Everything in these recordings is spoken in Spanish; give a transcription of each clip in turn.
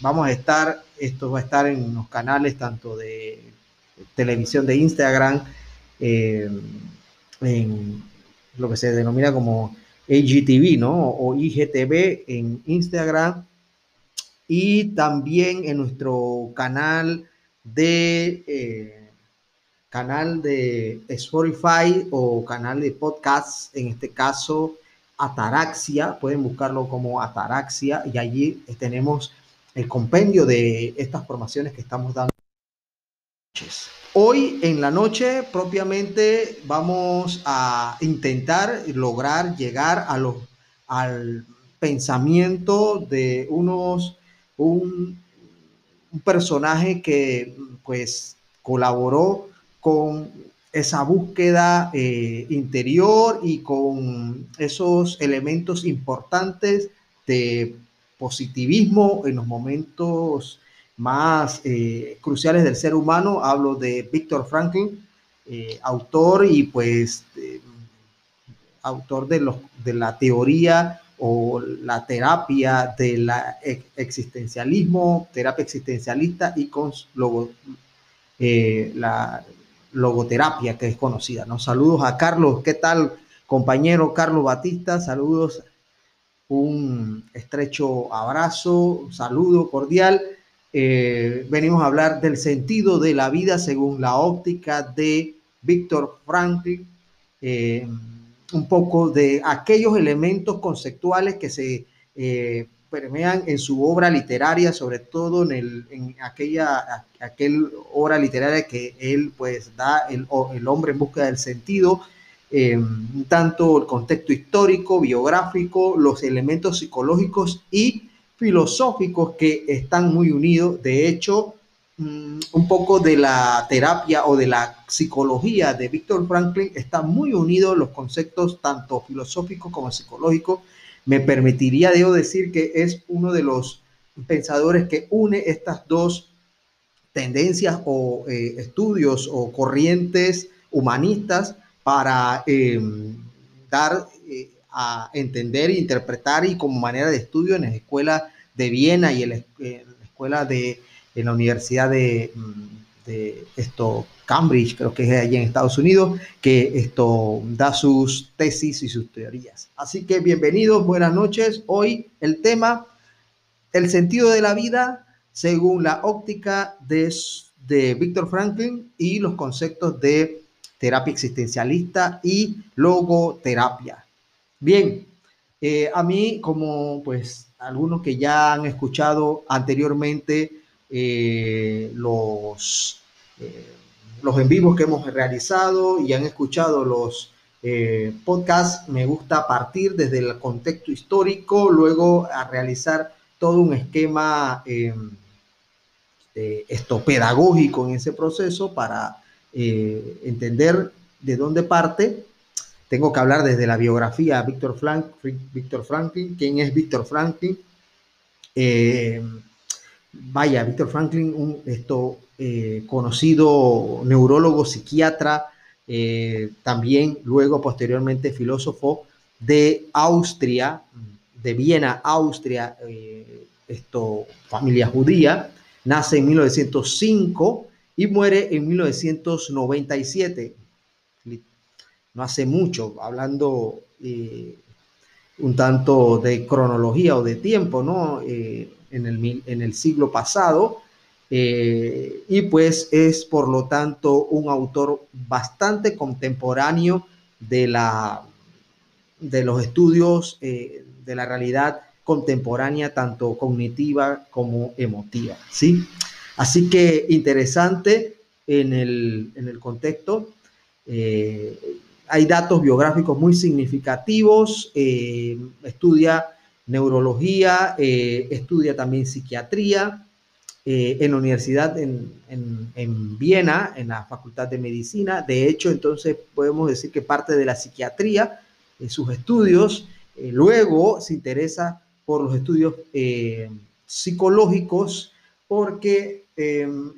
vamos a estar, esto va a estar en los canales tanto de televisión de Instagram, eh, en lo que se denomina como AGTV, ¿no? O IGTV en Instagram y también en nuestro canal de eh, canal de Spotify o canal de podcast, en este caso Ataraxia, pueden buscarlo como Ataraxia y allí tenemos el compendio de estas formaciones que estamos dando. Hoy en la noche propiamente vamos a intentar lograr llegar a los, al pensamiento de unos un, personaje que pues colaboró con esa búsqueda eh, interior y con esos elementos importantes de positivismo en los momentos más eh, cruciales del ser humano. Hablo de Víctor Franklin, eh, autor y pues autor de, los, de la teoría o la terapia del existencialismo, terapia existencialista y con eh, la logoterapia que es conocida. ¿no? Saludos a Carlos, ¿qué tal compañero Carlos Batista? Saludos, un estrecho abrazo, saludo cordial. Eh, venimos a hablar del sentido de la vida según la óptica de Víctor Franklin. Eh, un poco de aquellos elementos conceptuales que se eh, permean en su obra literaria, sobre todo en aquella aquel obra literaria que él pues da el, el hombre en busca del sentido, em, tanto el contexto histórico, biográfico, los elementos psicológicos y filosóficos que están muy unidos. De hecho, Mm, un poco de la terapia o de la psicología de Víctor Franklin está muy unido los conceptos tanto filosóficos como psicológicos. Me permitiría, debo decir, que es uno de los pensadores que une estas dos tendencias o eh, estudios o corrientes humanistas para em, dar eh, a entender, interpretar y como manera de estudio en la escuela de Viena y en la escuela de en la Universidad de, mm, esto, Cambridge, creo que es allí en Estados Unidos, que esto da sus tesis y sus teorías. Así que bienvenidos, buenas noches. Hoy el tema, el sentido de la vida según la óptica de, de Víctor Franklin y los conceptos de terapia existencialista y logoterapia. Bien, eh, a mí, como pues algunos que ya han escuchado anteriormente eh, los, eh, los en vivos que hemos realizado y han escuchado los podcasts, me gusta partir desde el contexto histórico, luego a realizar todo un esquema esto pedagógico en ese proceso para entender de dónde parte. Tengo que hablar desde la biografía de Víctor, Frank, Víctor Franklin, quién es Víctor Franklin, vaya, Víctor Franklin, un esto, eh, conocido neurólogo, psiquiatra, eh, también luego posteriormente filósofo de Austria, de Viena, Austria, eh, esto, familia judía, nace en 1905 y muere en 1997. No hace mucho, hablando un tanto de cronología o de tiempo, ¿no? en el, en el siglo pasado eh, y pues es por lo tanto un autor bastante contemporáneo de, la, de los estudios eh, de la realidad contemporánea, tanto cognitiva como emotiva. ¿sí? Así que interesante en el, en el contexto. Eh, hay datos biográficos muy significativos, estudia neurología, eh, estudia también psiquiatría eh, en la universidad en, en, Viena, en la Facultad de Medicina. De hecho, entonces podemos decir que parte de la psiquiatría, en sus estudios, eh, luego se interesa por los estudios psicológicos porque em,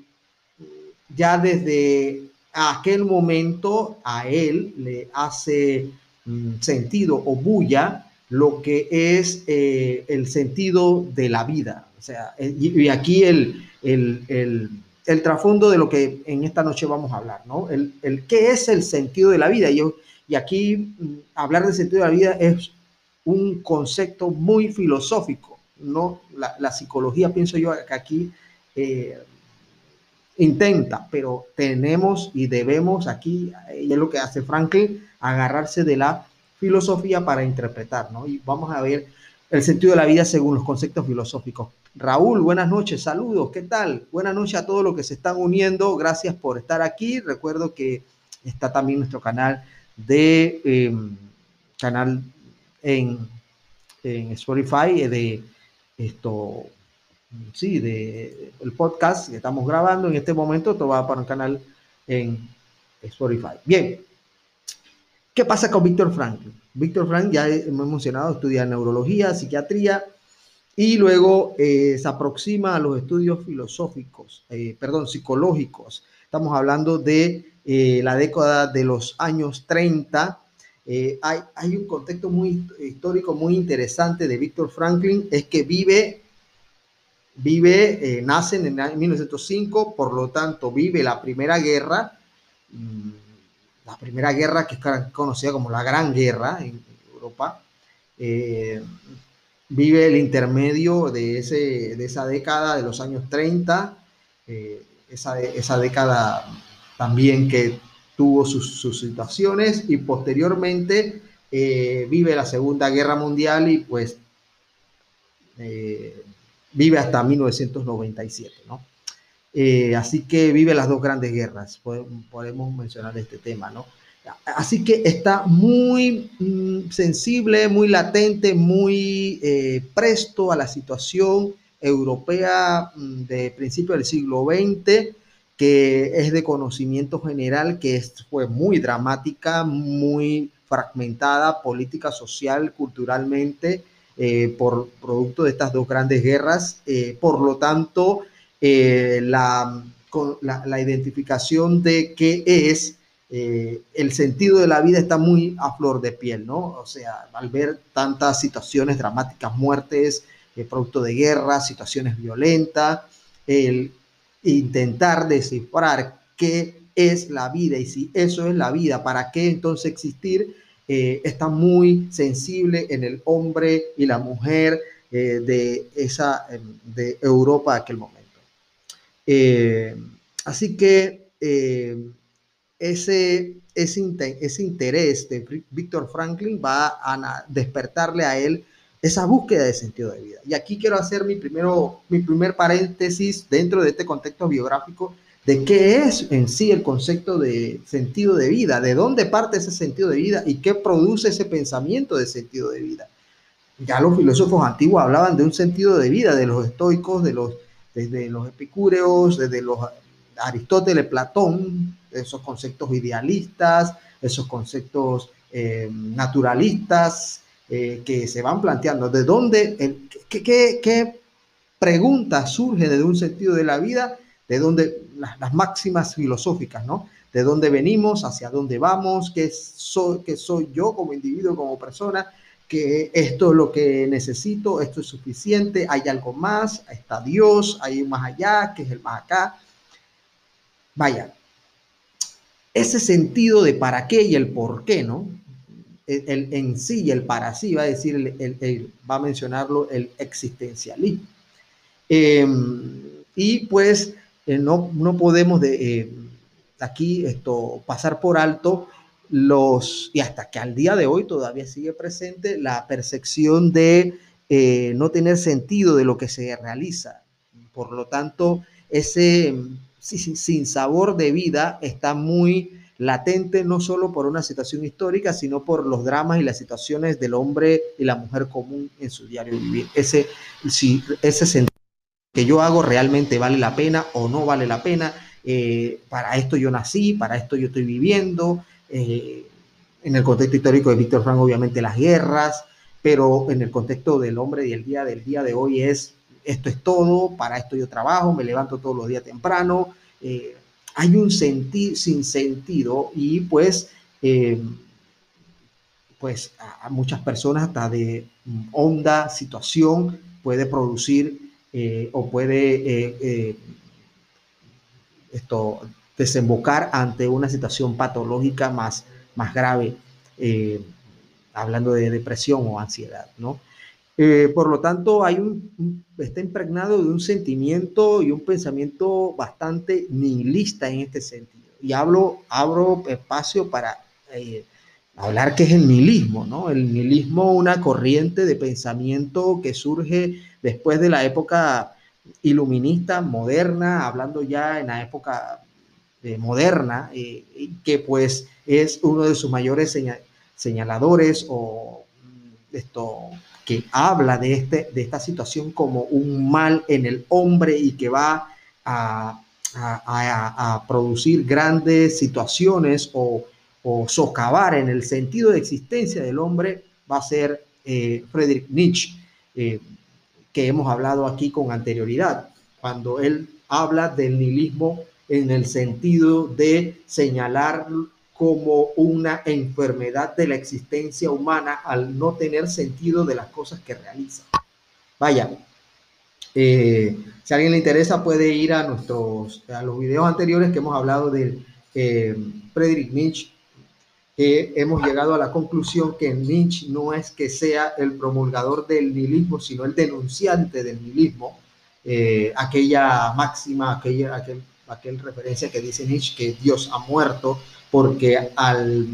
ya desde aquel momento a él le hace mm, sentido o bulla lo que es eh, el sentido de la vida, O sea, y, aquí el, el, el, el, trasfondo de lo que en esta noche vamos a hablar, ¿no? El, el qué es el sentido de la vida. Y, y aquí mm, hablar del sentido de la vida es un concepto muy filosófico, ¿no? La, la psicología, pienso yo, que aquí eh, intenta, pero tenemos y debemos aquí, y es lo que hace Franklin, agarrarse de la filosofía para interpretar, ¿no? Y vamos a ver el sentido de la vida según los conceptos filosóficos. Raúl, buenas noches, saludos, ¿qué tal? Buenas noches a todos los que se están uniendo, gracias por estar aquí. Recuerdo que está también nuestro canal de em, canal en, en Spotify eh, de esto, sí, de el podcast que estamos grabando en este momento, todo va para un canal en Spotify. Bien, ¿qué pasa con Víctor Franklin? Víctor Frank, ya hemos mencionado, estudia neurología, psiquiatría y luego eh, se aproxima a los estudios filosóficos, eh, perdón, psicológicos. Estamos hablando de eh, la década de los años 30. Hay, hay, un contexto muy histórico muy interesante de Víctor Franklin, es que vive, vive, nace en 1905, por lo tanto vive la Primera Guerra. Mm, la Primera Guerra, que es conocida como la Gran Guerra en Europa, eh, vive el intermedio de, ese, de esa década de los años 30, eh, esa, esa, década también que tuvo sus, sus situaciones y posteriormente eh, vive la Segunda Guerra Mundial y pues vive hasta 1997, ¿no? Eh, así que vive las dos grandes guerras, podemos mencionar este tema, ¿no? Así que está muy mm, sensible, muy latente, muy eh, presto a la situación europea mm, de principio del siglo XX, que es de conocimiento general, que fue muy dramática, muy fragmentada política, social, culturalmente, eh, por producto de estas dos grandes guerras. por lo tanto, eh, la, la, identificación de qué es eh, el sentido de la vida está muy a flor de piel, ¿no? O sea, al ver tantas situaciones dramáticas, muertes, eh, producto de guerra, situaciones violentas, el intentar descifrar qué es la vida y si eso es la vida, ¿para qué entonces existir? Está muy sensible en el hombre y la mujer de, esa, de Europa de aquel momento. Eh, así que eh, ese, ese, ese, interés de Víctor Franklin va a despertarle a él esa búsqueda de sentido de vida. Y aquí quiero hacer mi, primero, mi primer paréntesis dentro de este contexto biográfico de qué es en sí el concepto de sentido de vida, de dónde parte ese sentido de vida y qué produce ese pensamiento de sentido de vida. Ya los filósofos antiguos hablaban de un sentido de vida, de los estoicos, de los desde los epicúreos, desde los Aristóteles, Platón, esos conceptos idealistas, esos conceptos eh, naturalistas eh, que se van planteando. ¿De dónde, qué, qué, qué pregunta surge desde un sentido de la vida? De dónde las, las, máximas filosóficas, ¿no? De dónde venimos, hacia dónde vamos, qué soy, qué soy yo como individuo, como persona, que esto es lo que necesito, esto es suficiente, hay algo más, está Dios, hay más allá, que es el más acá. Vaya, ese sentido de para qué y el por qué, ¿no? El, en sí y el para sí, va a decir, el, va a mencionarlo el existencialismo. Em, y pues eh, no, no podemos de, eh, aquí esto, pasar por alto los, y hasta que al día de hoy todavía sigue presente la percepción de eh, no tener sentido de lo que se realiza. Por lo tanto, ese sin sabor de vida está muy latente no solo por una situación histórica, sino por los dramas y las situaciones del hombre y la mujer común en su diario vivir. Ese, si, ese sentido que yo hago realmente vale la pena o no vale la pena. Eh, para esto yo nací, para esto yo estoy viviendo, eh, en el contexto histórico de Víctor Frank, obviamente las guerras, pero en el contexto del hombre y el día del día de hoy es, esto es todo, para esto yo trabajo, me levanto todos los días temprano, eh, hay un sentir sin sentido y pues, pues a muchas personas hasta de honda situación puede producir eh, o puede eh, esto, desembocar ante una situación patológica más, más grave, hablando de depresión o ansiedad, ¿no? por lo tanto, hay un, está impregnado de un sentimiento y un pensamiento bastante nihilista en este sentido. Y hablo, abro espacio para hablar que es el nihilismo, ¿no? El nihilismo, una corriente de pensamiento que surge después de la época iluminista, moderna, hablando ya en la época eh, moderna, eh, que pues es uno de sus mayores señaladores o mm, esto que habla de, este, de esta situación como un mal en el hombre y que va a, producir grandes situaciones o o socavar en el sentido de existencia del hombre va a ser eh, Friedrich Nietzsche, eh, que hemos hablado aquí con anterioridad, cuando él habla del nihilismo en el sentido de señalar como una enfermedad de la existencia humana al no tener sentido de las cosas que realiza. Vaya, eh, si alguien le interesa puede ir a nuestros a los videos anteriores que hemos hablado de Friedrich Nietzsche hemos llegado a la conclusión que Nietzsche no es que sea el promulgador del nihilismo, sino el denunciante del nihilismo. Eh, aquella máxima, aquella, aquel, aquel referencia que dice Nietzsche que Dios ha muerto porque al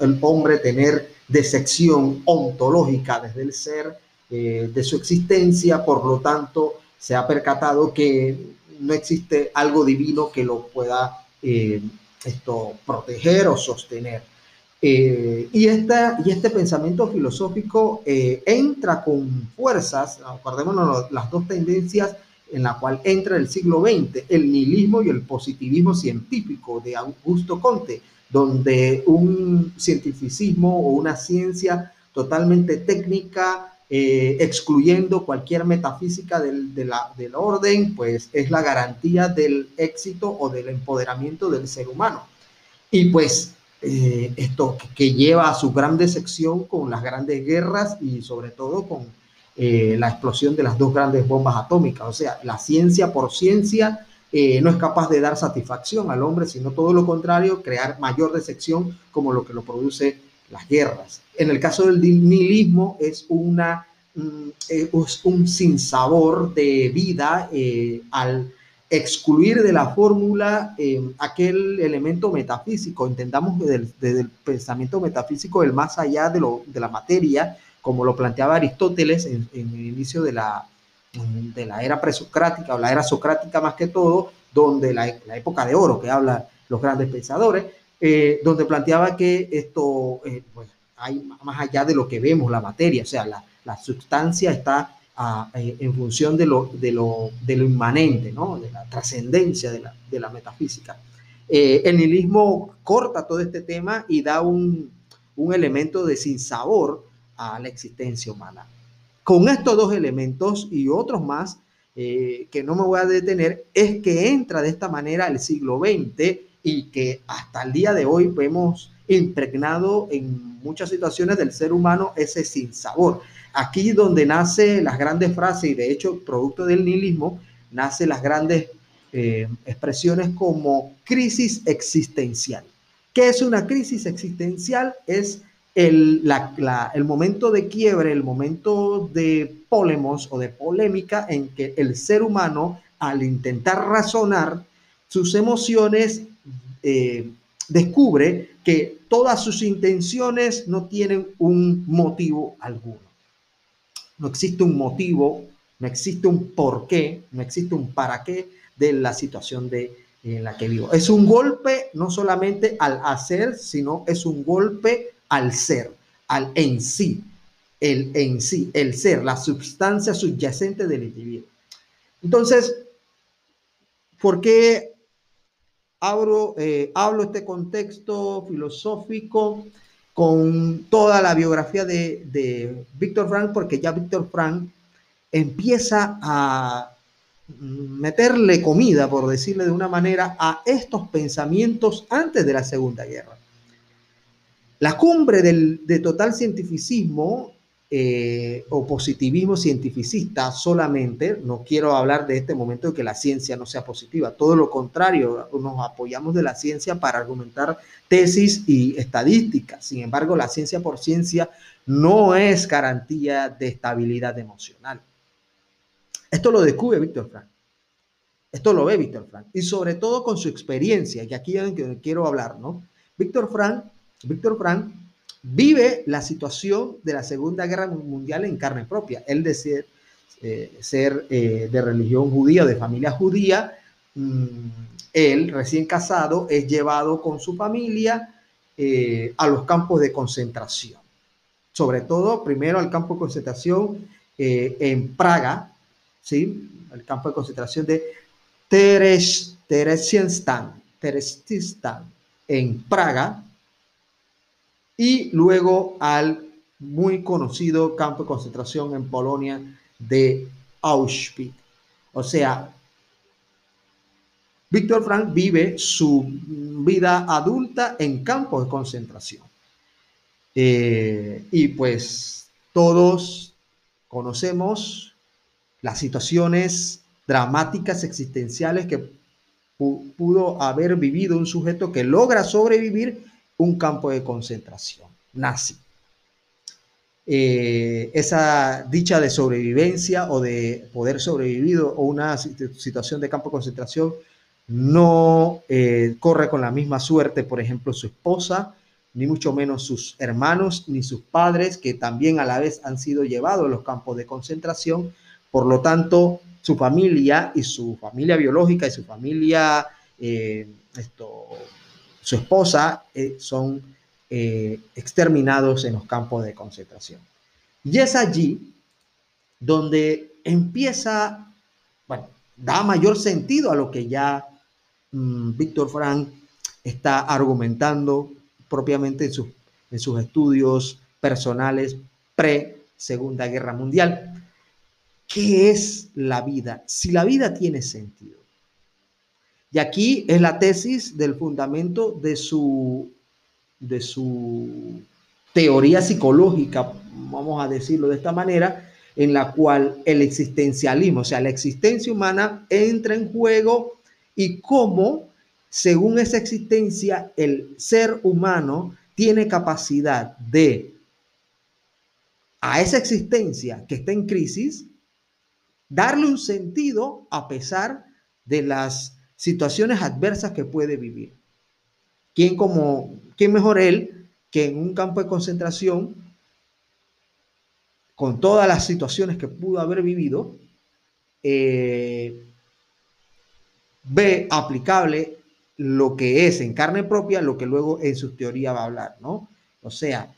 el hombre tener desección ontológica desde el ser eh, de su existencia, por lo tanto, se ha percatado que no existe algo divino que lo pueda eh, esto proteger o sostener. Eh, y, esta, y este pensamiento filosófico eh, entra con fuerzas, acordémonos las dos tendencias en la cual entra el siglo XX, el nihilismo y el positivismo científico de Augusto Conte, donde un cientificismo o una ciencia totalmente técnica, eh, excluyendo cualquier metafísica del, del orden, pues es la garantía del éxito o del empoderamiento del ser humano. Y pues eh, esto que lleva a su gran decepción con las grandes guerras y sobre todo con eh, la explosión de las dos grandes bombas atómicas. O sea, la ciencia por ciencia eh, no es capaz de dar satisfacción al hombre, sino todo lo contrario, crear mayor decepción como lo que lo produce las guerras. En el caso del nihilismo es una mm, es un sinsabor de vida al excluir de la fórmula eh, aquel elemento metafísico, entendamos desde, el pensamiento metafísico el más allá de, lo, de la materia, como lo planteaba Aristóteles en, el inicio de la, de la era presocrática o la era socrática más que todo, donde la, la época de oro que hablan los grandes pensadores, eh, donde planteaba que esto eh, pues, hay más allá de lo que vemos, la materia, o sea, la, la sustancia está eh, en función de lo, de lo, de lo inmanente, ¿no? de la trascendencia de la, de la metafísica. Eh, el nihilismo corta todo este tema y da un, un elemento de sinsabor a la existencia humana. Con estos dos elementos y otros más, eh, que no me voy a detener, es que entra de esta manera el siglo XX y que hasta el día de hoy vemos impregnado en muchas situaciones del ser humano ese sinsabor. Aquí donde nace las grandes frases y de hecho producto del nihilismo, nace las grandes eh, expresiones como crisis existencial. ¿Qué es una crisis existencial? Es el, el momento de quiebre, el momento de polemos o de polémica en que el ser humano, al intentar razonar sus emociones, eh, descubre que todas sus intenciones no tienen un motivo alguno no existe un motivo, no existe un porqué, no existe un para qué de la situación de, en la que vivo. Es un golpe no solamente al hacer, sino es un golpe al ser, al en sí, el en sí, el ser, la sustancia subyacente del individuo. Entonces, ¿por qué abro, eh, hablo este contexto filosófico? Con toda la biografía de, de Víctor Frank, porque ya Víctor Frank empieza a meterle comida, por decirle de una manera, a estos pensamientos antes de la Segunda Guerra. La cumbre del, de total cientificismo eh, o positivismo cientificista solamente, no quiero hablar de este momento de que la ciencia no sea positiva, todo lo contrario, nos apoyamos de la ciencia para argumentar tesis y estadísticas, sin embargo, la ciencia por ciencia no es garantía de estabilidad emocional. Esto lo descubre Víctor Frank. Esto lo ve Víctor Frank. Y sobre todo con su experiencia, que aquí es que quiero hablar, ¿no? Víctor Frank, Víctor Frank vive la situación de la Segunda Guerra Mundial en carne propia. Él de ser, eh, ser eh, de religión judía, de familia judía, mm, él recién casado es llevado con su familia eh, a los campos de concentración. Sobre todo, primero al campo de concentración en Praga, ¿sí? el campo de concentración de Teres, Teresienstan, Terestistan, en Praga, y luego al muy conocido campo de concentración en Polonia de Auschwitz. O sea, Víctor Frank vive su vida adulta en campos de concentración. Eh, y pues todos conocemos las situaciones dramáticas existenciales que pudo haber vivido un sujeto que logra sobrevivir un campo de concentración nazi. Eh, esa dicha de sobrevivencia o de poder sobrevivir o una situación de campo de concentración no eh, corre con la misma suerte, por ejemplo, su esposa, ni mucho menos sus hermanos, ni sus padres, que también a la vez han sido llevados a los campos de concentración. Por lo tanto, su familia y su familia biológica y su familia eh, esto, su esposa eh, son eh, exterminados en los campos de concentración. Y es allí donde empieza, bueno, da mayor sentido a lo que ya mm, Víctor Frank está argumentando propiamente en, en sus estudios personales pre-Segunda Guerra Mundial. ¿Qué es la vida? Si la vida tiene sentido. Y aquí es la tesis del fundamento de su, de su teoría psicológica, vamos a decirlo de esta manera, en la cual el existencialismo, o sea, la existencia humana entra en juego y cómo, según esa existencia, el ser humano tiene capacidad de, a esa existencia que está en crisis, darle un sentido a pesar de las situaciones adversas que puede vivir. ¿Quién, como, quién mejor él que en un campo de concentración, con todas las situaciones que pudo haber vivido, eh, ve aplicable lo que es en carne propia, lo que luego en su teoría va a hablar, ¿no? O sea,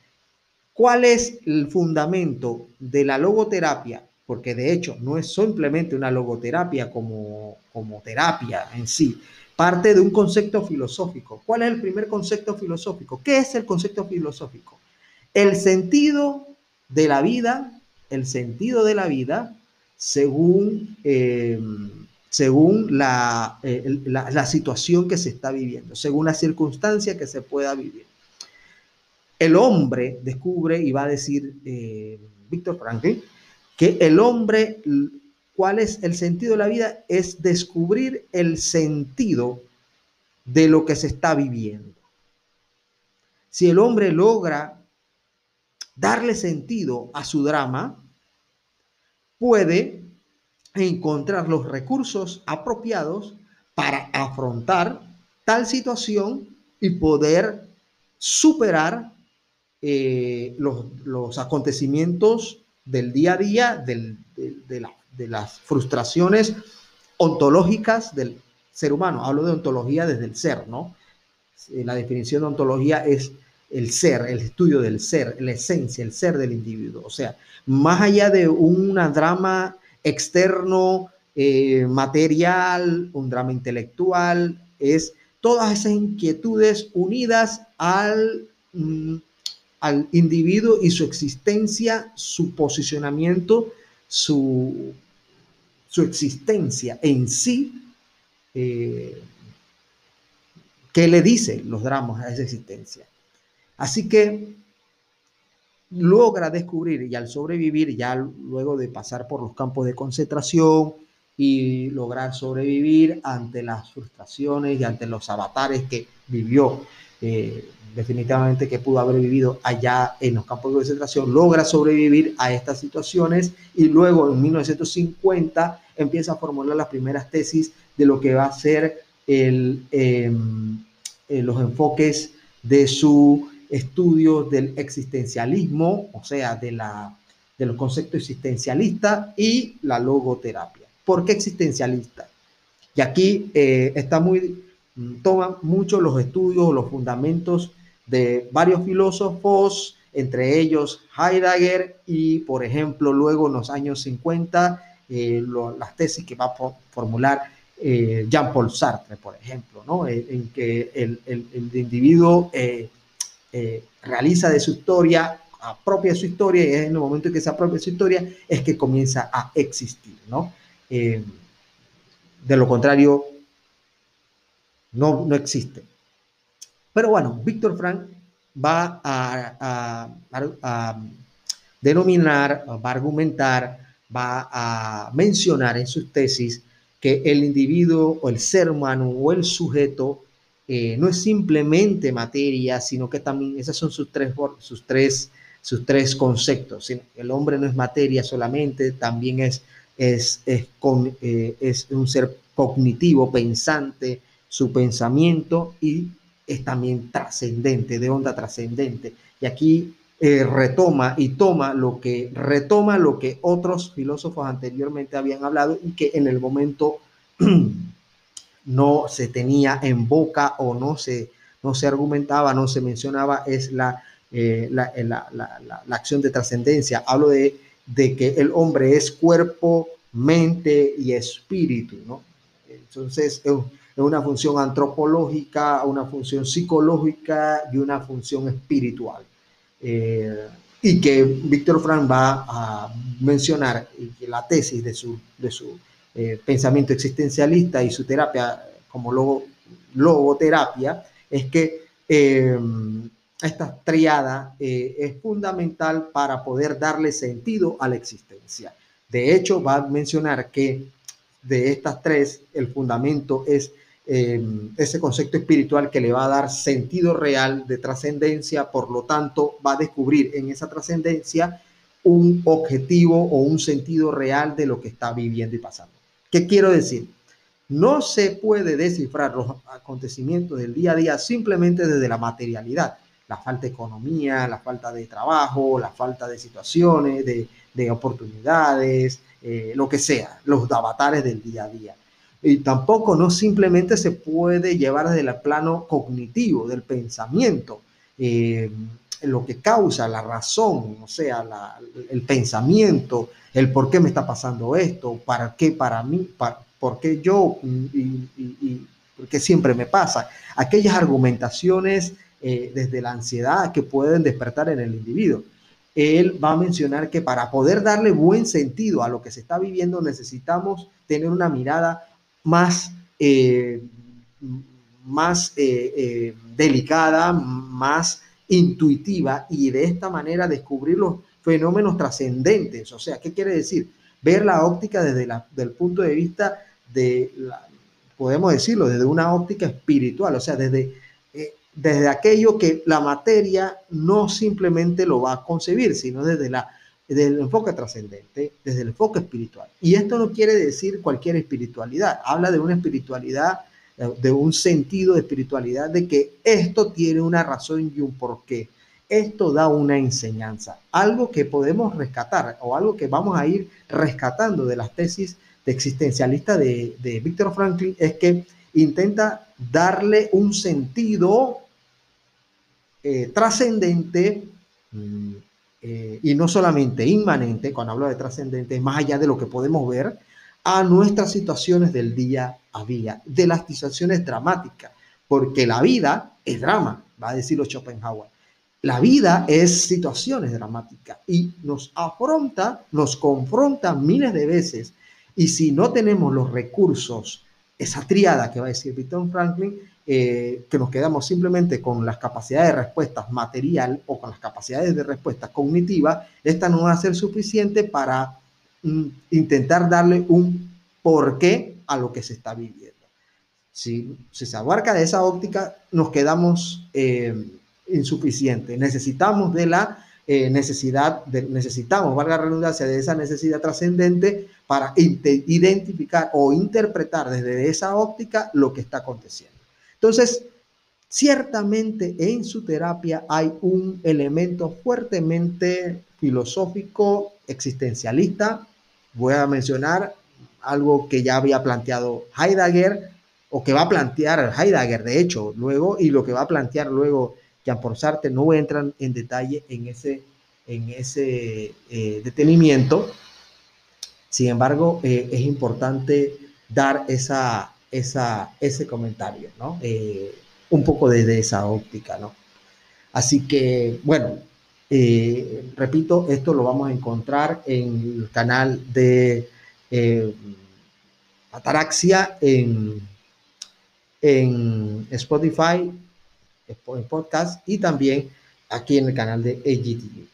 ¿cuál es el fundamento de la logoterapia porque de hecho no es simplemente una logoterapia como, como terapia en sí, parte de un concepto filosófico. ¿Cuál es el primer concepto filosófico? ¿Qué es el concepto filosófico? El sentido de la vida, el sentido de la vida según, eh, según eh, la, la, situación que se está viviendo, según la circunstancia que se pueda vivir. El hombre descubre, y va a decir eh, Víctor Franklin, que el hombre, ¿cuál es el sentido de la vida? Es descubrir el sentido de lo que se está viviendo. Si el hombre logra darle sentido a su drama, puede encontrar los recursos apropiados para afrontar tal situación y poder superar eh, los, los acontecimientos del día a día, de, las frustraciones ontológicas del ser humano. Hablo de ontología desde el ser, ¿no? Eh, la definición de ontología es el ser, el estudio del ser, la esencia, el ser del individuo. O sea, más allá de un drama externo, eh, material, un drama intelectual, es todas esas inquietudes unidas al, mm, al individuo y su existencia, su posicionamiento, su, su existencia en sí. Eh, ¿Qué le dice los dramas a esa existencia? Así que logra descubrir y al sobrevivir, ya luego de pasar por los campos de concentración y lograr sobrevivir ante las frustraciones y ante los avatares que vivió, eh, definitivamente que pudo haber vivido allá en los campos de concentración, logra sobrevivir a estas situaciones y luego en 1950 empieza a formular las primeras tesis de lo que va a ser em, eh, los enfoques de su estudio del existencialismo, o sea, de los conceptos existencialistas y la logoterapia. ¿Por qué existencialista? Y aquí eh, está muy, toma mucho los estudios, los fundamentos de varios filósofos, entre ellos Heidegger y, por ejemplo, luego en los años 50, eh, las tesis que va a formular eh, Jean-Paul Sartre, por ejemplo, ¿no? en, que el, individuo eh, realiza de su historia, apropia su historia, y es en el momento en que se apropia su historia, es que comienza a existir. ¿no? de lo contrario, no, no existe. Pero bueno, Víctor Frank va a, denominar, va a argumentar, va a mencionar en sus tesis que el individuo o el ser humano o el sujeto eh, no es simplemente materia, sino que también esos son sus tres, sus tres, sus tres conceptos. El hombre no es materia solamente, también es, es, es, con, eh, es un ser cognitivo, pensante, su pensamiento y es también trascendente, de onda trascendente. Y aquí eh, retoma y toma lo que retoma lo que otros filósofos anteriormente habían hablado y que en el momento no se tenía en boca o no se, no se argumentaba, no se mencionaba, es la, eh, la, la, la, acción de trascendencia. Hablo de, de que el hombre es cuerpo, mente y espíritu, ¿no? Entonces, es una función antropológica, una función psicológica y una función espiritual. Eh, y que Víctor Frank va a mencionar la tesis de su, de su eh, pensamiento existencialista y su terapia como logo, logoterapia es que eh, esta triada es fundamental para poder darle sentido a la existencia. De hecho, va a mencionar que de estas tres, el fundamento es Em, ese concepto espiritual que le va a dar sentido real de trascendencia, por lo tanto va a descubrir en esa trascendencia un objetivo o un sentido real de lo que está viviendo y pasando. ¿Qué quiero decir? No se puede descifrar los acontecimientos del día a día simplemente desde la materialidad, la falta de economía, la falta de trabajo, la falta de situaciones, de, oportunidades, eh, lo que sea, los avatares del día a día y tampoco no simplemente se puede llevar desde el plano cognitivo, del pensamiento, eh, lo que causa la razón, o sea, el pensamiento, el por qué me está pasando esto, para qué para mí, por qué yo y, y, por qué siempre me pasa. Aquellas argumentaciones eh, desde la ansiedad que pueden despertar en el individuo. Él va a mencionar que para poder darle buen sentido a lo que se está viviendo necesitamos tener una mirada más, eh, más eh, eh, delicada, más intuitiva y de esta manera descubrir los fenómenos trascendentes. O sea, ¿qué quiere decir? Ver la óptica desde el punto de vista de, podemos decirlo, desde una óptica espiritual, o sea, desde, desde aquello que la materia no simplemente lo va a concebir, sino desde la desde el enfoque trascendente, desde el enfoque espiritual. Y esto no quiere decir cualquier espiritualidad, habla de una espiritualidad, eh, de un sentido de espiritualidad, de que esto tiene una razón y un porqué. Esto da una enseñanza, algo que podemos rescatar o algo que vamos a ir rescatando de las tesis de existencialista de, de Víctor Franklin es que intenta darle un sentido eh, trascendente, mm, eh, y no solamente inmanente, cuando hablo de trascendente, más allá de lo que podemos ver, a nuestras situaciones del día a día, de las situaciones dramáticas, porque la vida es drama, va a decirlo Schopenhauer. La vida es situaciones dramáticas y nos afronta, nos confronta miles de veces. Y si no tenemos los recursos esa triada que va a decir Víctor Franklin, eh, que nos quedamos simplemente con las capacidades de respuestas material o con las capacidades de respuesta cognitiva, esta no va a ser suficiente para mm, intentar darle un porqué a lo que se está viviendo. Si, se abarca de esa óptica, nos quedamos eh, insuficientes. Necesitamos de la eh, necesidad, de, necesitamos, valga la redundancia, de esa necesidad trascendente para identificar o interpretar desde esa óptica lo que está aconteciendo. Entonces, ciertamente en su terapia hay un elemento fuertemente filosófico, existencialista. Voy a mencionar algo que ya había planteado Heidegger o que va a plantear Heidegger, de hecho, luego, y lo que va a plantear luego Jean-Paul Sartre, no voy a entrar en detalle en ese, en ese eh, detenimiento. Sin embargo, eh, es importante dar esa, esa, ese comentario, ¿no? Eh, un poco desde esa óptica, ¿no? Así que, bueno, repito, esto lo vamos a encontrar en el canal de Ataraxia en en Spotify, en podcast y también aquí en el canal de AGTV.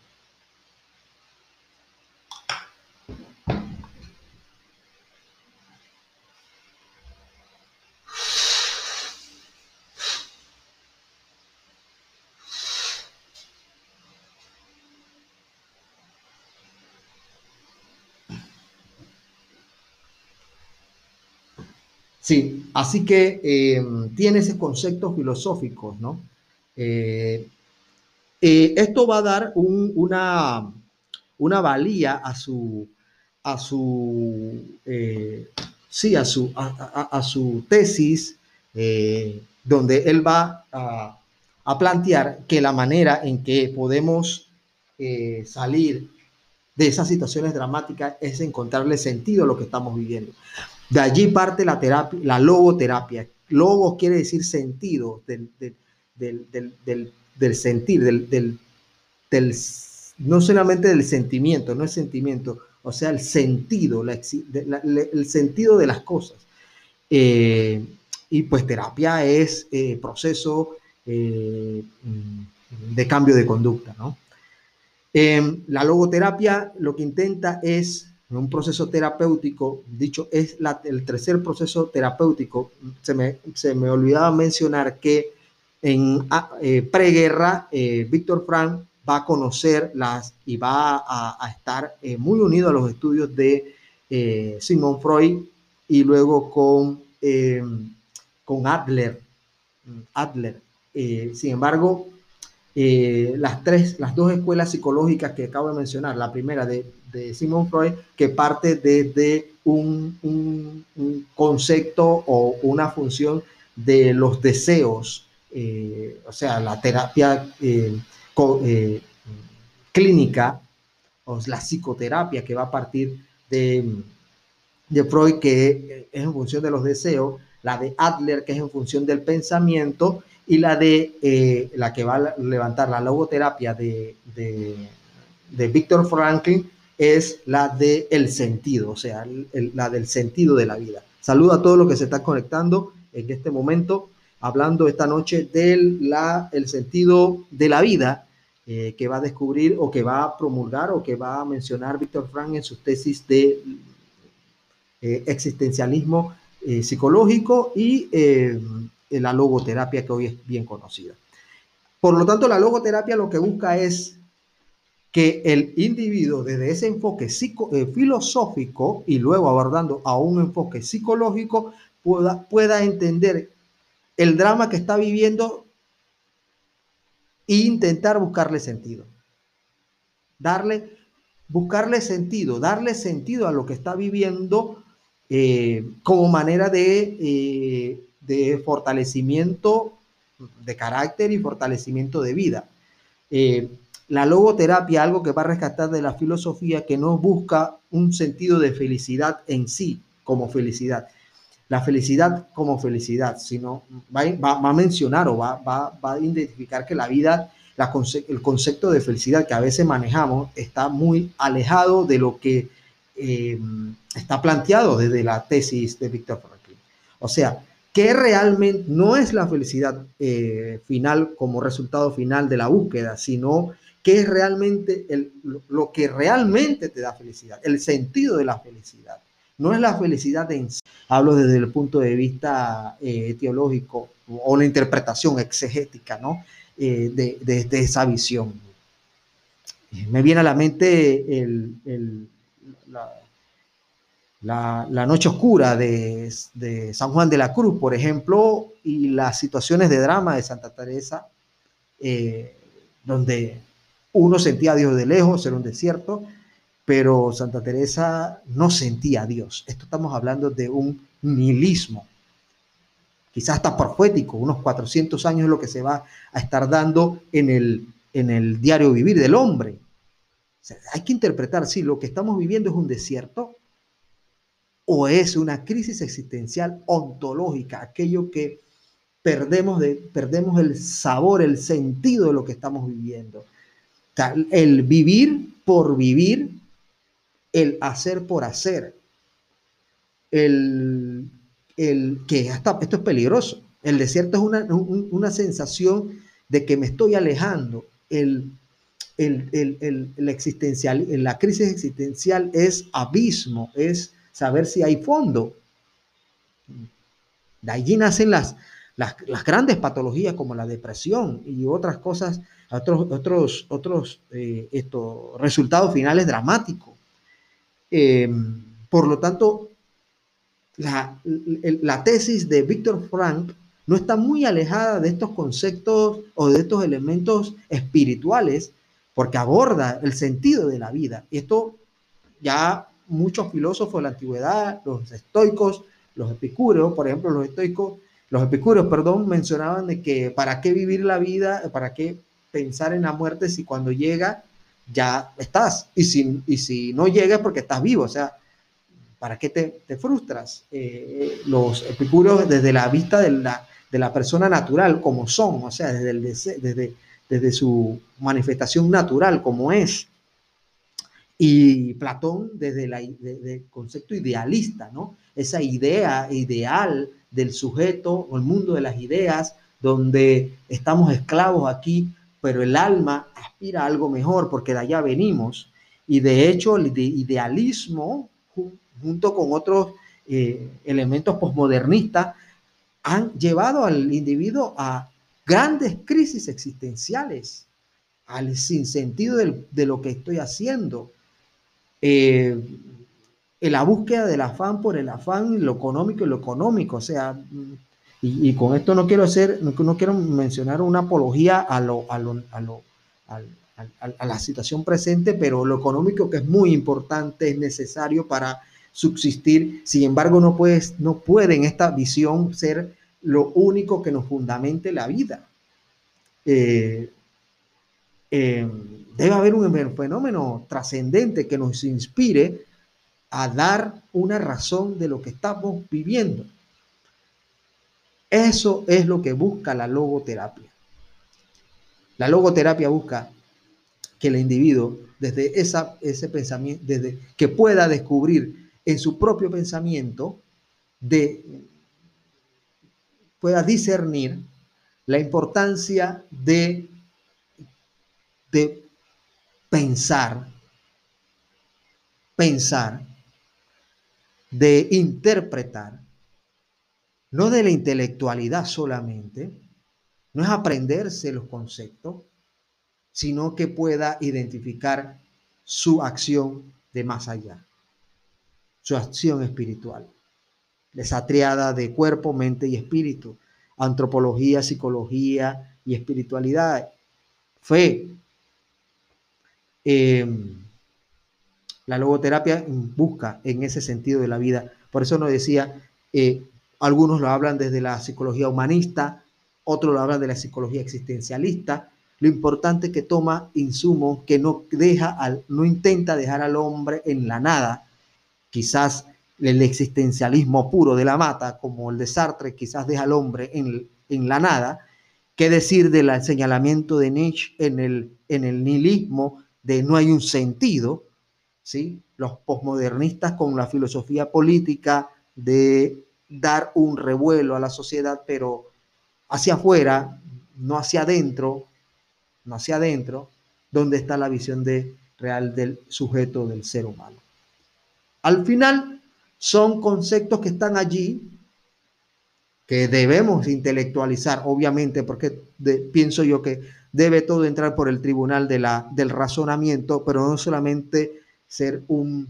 Sí, así que eh, tiene ese concepto filosófico, ¿no? Eh, eh, esto va a dar una, una valía a su, a su, sí, a su, a, su tesis, donde él va a, plantear que la manera en que podemos salir de esas situaciones dramáticas es encontrarle sentido a lo que estamos viviendo. De allí parte la terapia, la logoterapia. Logo quiere decir sentido, del, sentir, del, no solamente del sentimiento, no es sentimiento, o sea, el sentido, el sentido de las cosas. Eh, y pues terapia es eh, proceso eh, de cambio de conducta, ¿no? la logoterapia lo que intenta es un proceso terapéutico, dicho, es el tercer proceso terapéutico. Se me, se me olvidaba mencionar que en ah, eh, preguerra, eh, Víctor Frank va a conocer las y va a, estar eh, muy unido a los estudios de Sigmund Freud y luego con, con Adler. Adler. sin embargo, las tres, las dos escuelas psicológicas que acabo de mencionar, la primera de de Simon Freud que parte desde un, un, concepto o una función de los deseos, eh, o sea, la terapia eh, eh, clínica o la psicoterapia que va a partir de, de Freud, que es en función de los deseos, la de Adler, que es en función del pensamiento, y la de la que va a levantar la logoterapia de, de, de Víctor Franklin, es la del el sentido, o sea, la del sentido de la vida. Saludo a todos los que se están conectando en este momento, hablando esta noche del el sentido de la vida eh, que va a descubrir o que va a promulgar o que va a mencionar Víctor Frank en sus tesis de eh, existencialismo eh, psicológico y la logoterapia que hoy es bien conocida. Por lo tanto, la logoterapia lo que busca es que el individuo desde ese enfoque eh, filosófico y luego abordando a un enfoque psicológico pueda, pueda entender el drama que está viviendo e intentar buscarle sentido. Darle, buscarle sentido, darle sentido a lo que está viviendo eh, como manera de, eh, de, fortalecimiento de carácter y fortalecimiento de vida. La logoterapia, algo que va a rescatar de la filosofía que no busca un sentido de felicidad en sí como felicidad. La felicidad como felicidad, sino va, a mencionar o va, va, a identificar que la vida, el concepto de felicidad que a veces manejamos está muy alejado de lo que eh, está planteado desde la tesis de Víctor Franklin. O sea, que realmente no es la felicidad eh, final como resultado final de la búsqueda, sino que es realmente el, lo que realmente te da felicidad, el sentido de la felicidad. No es la felicidad en sí. Hablo desde el punto de vista eh, teológico o la interpretación exegética, ¿no? Eh, de, esa visión. Me viene a la mente el, la, noche oscura de, San Juan de la Cruz, por ejemplo, y las situaciones de drama de Santa Teresa, eh, donde uno sentía a Dios de lejos, era un desierto, pero Santa Teresa no sentía a Dios. Esto estamos hablando de un nihilismo, quizás hasta profético, unos 400 años es lo que se va a estar dando en el, en el diario vivir del hombre. hay que interpretar si lo que estamos viviendo es un desierto o es una crisis existencial ontológica, aquello que perdemos, de, perdemos el sabor, el sentido de lo que estamos viviendo. El vivir por vivir, el hacer por hacer, el, el que hasta, esto es peligroso. El desierto es una, una sensación de que me estoy alejando. El, el, el, el, existencial, la crisis existencial es abismo, es saber si hay fondo. De allí nacen las, las, grandes patologías como la depresión y otras cosas, otros, otros, otros eh, resultados finales dramáticos. Eh, por lo tanto, la, la tesis de Víctor Frank no está muy alejada de estos conceptos o de estos elementos espirituales, porque aborda el sentido de la vida. Esto ya muchos filósofos de la antigüedad, los estoicos, los epicúreos, por ejemplo, los estoicos, los epicúreos, perdón, mencionaban de que para qué vivir la vida, para qué pensar en la muerte si cuando llega ya estás y si, y si no llega es porque estás vivo, o sea, ¿para qué te, frustras? Eh, los epicúreos desde la vista de la, de la persona natural como son, o sea, desde, el, desde, desde su manifestación natural como es. Y Platón desde el concepto idealista, ¿no? Esa idea ideal del sujeto o el mundo de las ideas, donde estamos esclavos aquí, pero el alma aspira algo mejor porque de allá venimos. Y de hecho el idealismo, junto con otros eh, elementos posmodernistas, han llevado al individuo a grandes crisis existenciales, al sinsentido de lo que estoy haciendo, eh, en la búsqueda del afán por el afán, lo económico y lo económico. O sea, y, con esto no quiero hacer, no, quiero mencionar una apología a, lo, a, lo, a, lo, a, la situación presente, pero lo económico que es muy importante, es necesario para subsistir. Sin embargo, no, puedes, no puede en esta visión ser lo único que nos fundamente la vida. Eh, eh, debe haber un fenómeno trascendente que nos inspire a dar una razón de lo que estamos viviendo. Eso es lo que busca la logoterapia. La logoterapia busca que el individuo, desde esa, ese pensamiento, desde que pueda descubrir en su propio pensamiento, de, pueda discernir la importancia de de pensar, pensar, de interpretar, no de la intelectualidad solamente, no es aprenderse los conceptos, sino que pueda identificar su acción de más allá, su acción espiritual. Esa triada de cuerpo, mente y espíritu, antropología, psicología y espiritualidad, fe, Em, la logoterapia busca en ese sentido de la vida. Por eso nos decía, eh, algunos lo hablan desde la psicología humanista, otros lo hablan de la psicología existencialista. Lo importante es que toma insumos que no deja al, no intenta dejar al hombre en la nada. Quizás el existencialismo puro de la mata, como el de Sartre, quizás deja al hombre en, en la nada. ¿Qué decir del señalamiento de Nietzsche en el, en el nihilismo de no hay un sentido, ¿sí? Los posmodernistas con la filosofía política de dar un revuelo a la sociedad, pero hacia afuera, no hacia adentro, no hacia adentro, donde está la visión de, real del sujeto, del ser humano. Al final, son conceptos que están allí, que debemos intelectualizar, obviamente, porque pienso yo que debe todo entrar por el tribunal de la, del razonamiento, pero no solamente ser un,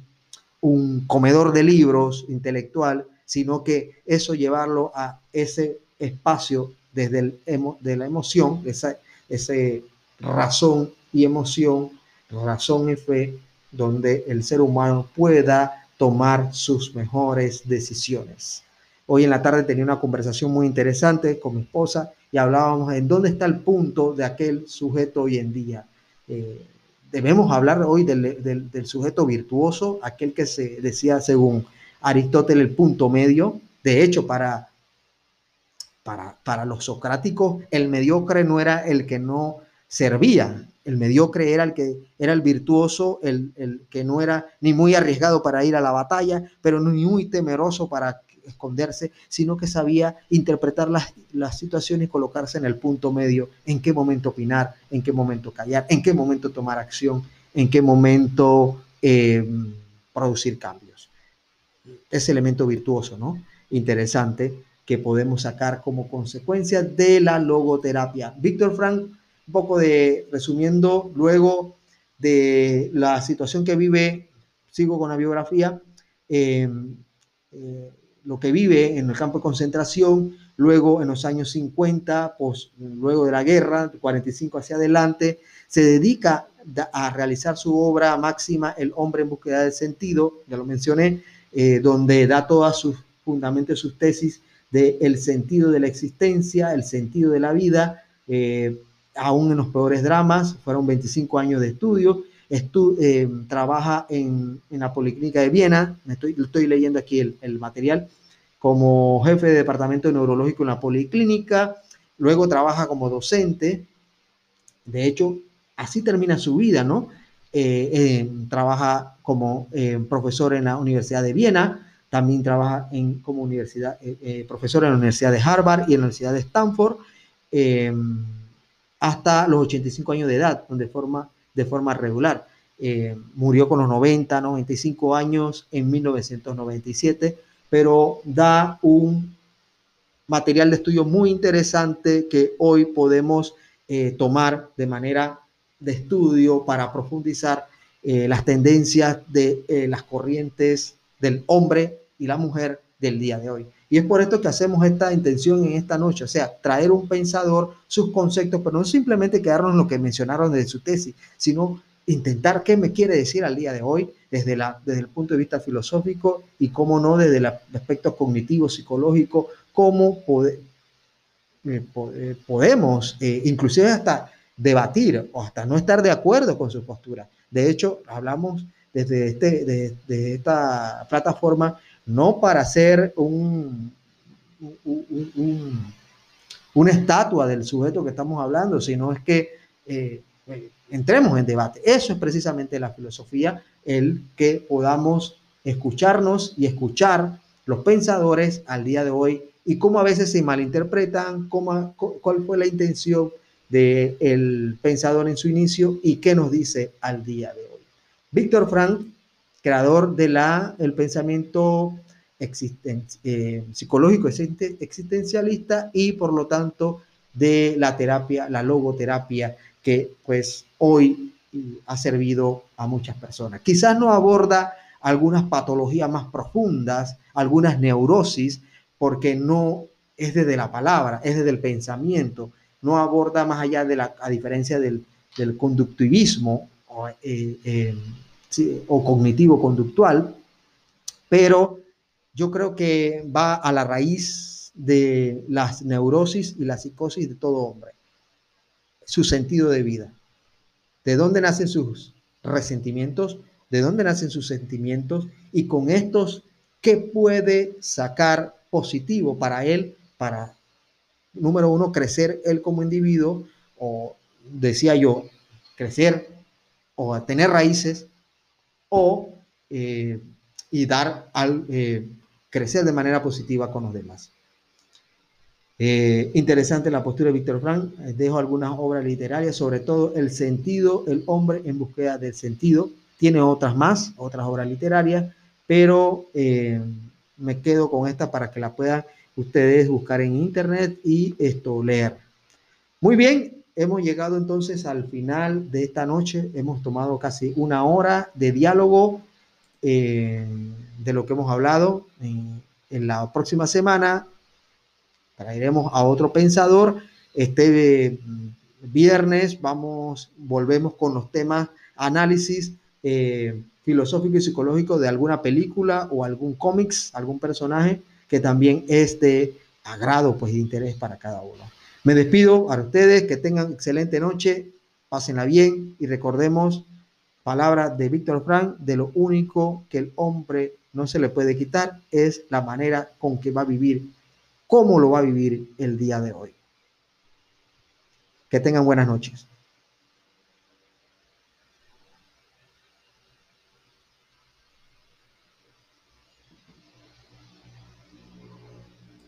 un comedor de libros intelectual, sino que eso llevarlo a ese espacio desde el de la emoción, esa ese razón y emoción, razón y fe, donde el ser humano pueda tomar sus mejores decisiones. Hoy en la tarde tenía una conversación muy interesante con mi esposa y hablábamos en dónde está el punto de aquel sujeto hoy en día. Eh, debemos hablar hoy del, del, sujeto virtuoso, aquel que se decía según Aristóteles el punto medio. De hecho, para, para, para los socráticos, el mediocre no era el que no servía, el mediocre era el que era el virtuoso, el, el, que no era ni muy arriesgado para ir a la batalla, pero ni muy temeroso para esconderse, sino que sabía interpretar las, las situaciones y colocarse en el punto medio, en qué momento opinar, en qué momento callar, en qué momento tomar acción, en qué momento eh, producir cambios. Ese elemento virtuoso, ¿no? Interesante que podemos sacar como consecuencia de la logoterapia. Víctor Frank, un poco de resumiendo, luego de la situación que vive, sigo con la biografía, eh, eh, lo que vive en el campo de concentración, luego en los años 50, pues, luego de la guerra, 45 hacia adelante, se dedica a realizar su obra máxima, El hombre en búsqueda del sentido, ya lo mencioné, eh, donde da todas sus fundamentos, sus tesis de el sentido de la existencia, el sentido de la vida, eh, aún en los peores dramas, fueron 25 años de estudio, eh, trabaja en, la Policlínica de Viena, estoy, estoy leyendo aquí el, el material, como jefe de departamento neurológico en la policlínica, luego trabaja como docente, de hecho, así termina su vida, ¿no? Eh, eh, trabaja como eh, profesor en la Universidad de Viena, también trabaja en, como universidad, profesor en la Universidad de Harvard y en la Universidad de Stanford, hasta los 85 años de edad, donde forma de forma regular. murió con los 90, 95 años en 1997 pero da un material de estudio muy interesante que hoy podemos eh, tomar de manera de estudio para profundizar eh, las tendencias de eh, las corrientes del hombre y la mujer del día de hoy. Y es por esto que hacemos esta intención en esta noche, o sea, traer un pensador, sus conceptos, pero no simplemente quedarnos en lo que mencionaron de su tesis, sino intentar qué me quiere decir al día de hoy desde, la, desde el punto de vista filosófico y cómo no desde el aspecto cognitivo, psicológico, cómo eh, eh, podemos eh, inclusive hasta debatir o hasta no estar de acuerdo con su postura. De hecho, hablamos desde este, de, esta plataforma no para hacer un, una estatua del sujeto que estamos hablando, sino es que entremos en debate. Eso es precisamente la filosofía, el que podamos escucharnos y escuchar los pensadores al día de hoy y cómo a veces se malinterpretan, cómo, cuál fue la intención del pensador en su inicio y qué nos dice al día de hoy. Víctor Frank, creador de la, el pensamiento eh, psicológico existencialista y por lo tanto de la terapia, la logoterapia que pues hoy ha servido a muchas personas. Quizás no aborda algunas patologías más profundas, algunas neurosis, porque no es desde la palabra, es desde el pensamiento, no aborda más allá de la, a diferencia del, conductivismo o, eh, o cognitivo-conductual, pero yo creo que va a la raíz de las neurosis y la psicosis de todo hombre su sentido de vida. ¿De dónde nacen sus resentimientos? ¿De dónde nacen sus sentimientos? Y con estos, ¿qué puede sacar positivo para él? Para, número uno, crecer él como individuo, o decía yo, crecer o tener raíces, o eh, y dar al, eh, crecer de manera positiva con los demás. Eh, interesante la postura de Víctor Frank. Dejo algunas obras literarias, sobre todo El sentido, El hombre en búsqueda del sentido. Tiene otras más, otras obras literarias, pero me quedo con esta para que la puedan ustedes buscar en internet y esto leer. Muy bien, hemos llegado entonces al final de esta noche. Hemos tomado casi una hora de diálogo de lo que hemos hablado. en la próxima semana traeremos a otro pensador. Este mm, viernes vamos, volvemos con los temas análisis eh, filosófico y psicológico de alguna película o algún cómics, algún personaje que también es de agrado, pues de interés para cada uno. Me despido a ustedes, que tengan excelente noche, pásenla bien y recordemos palabra de Víctor Frank, de lo único que el hombre no se le puede quitar es la manera con que va a vivir cómo lo va a vivir el día de hoy. Que tengan buenas noches.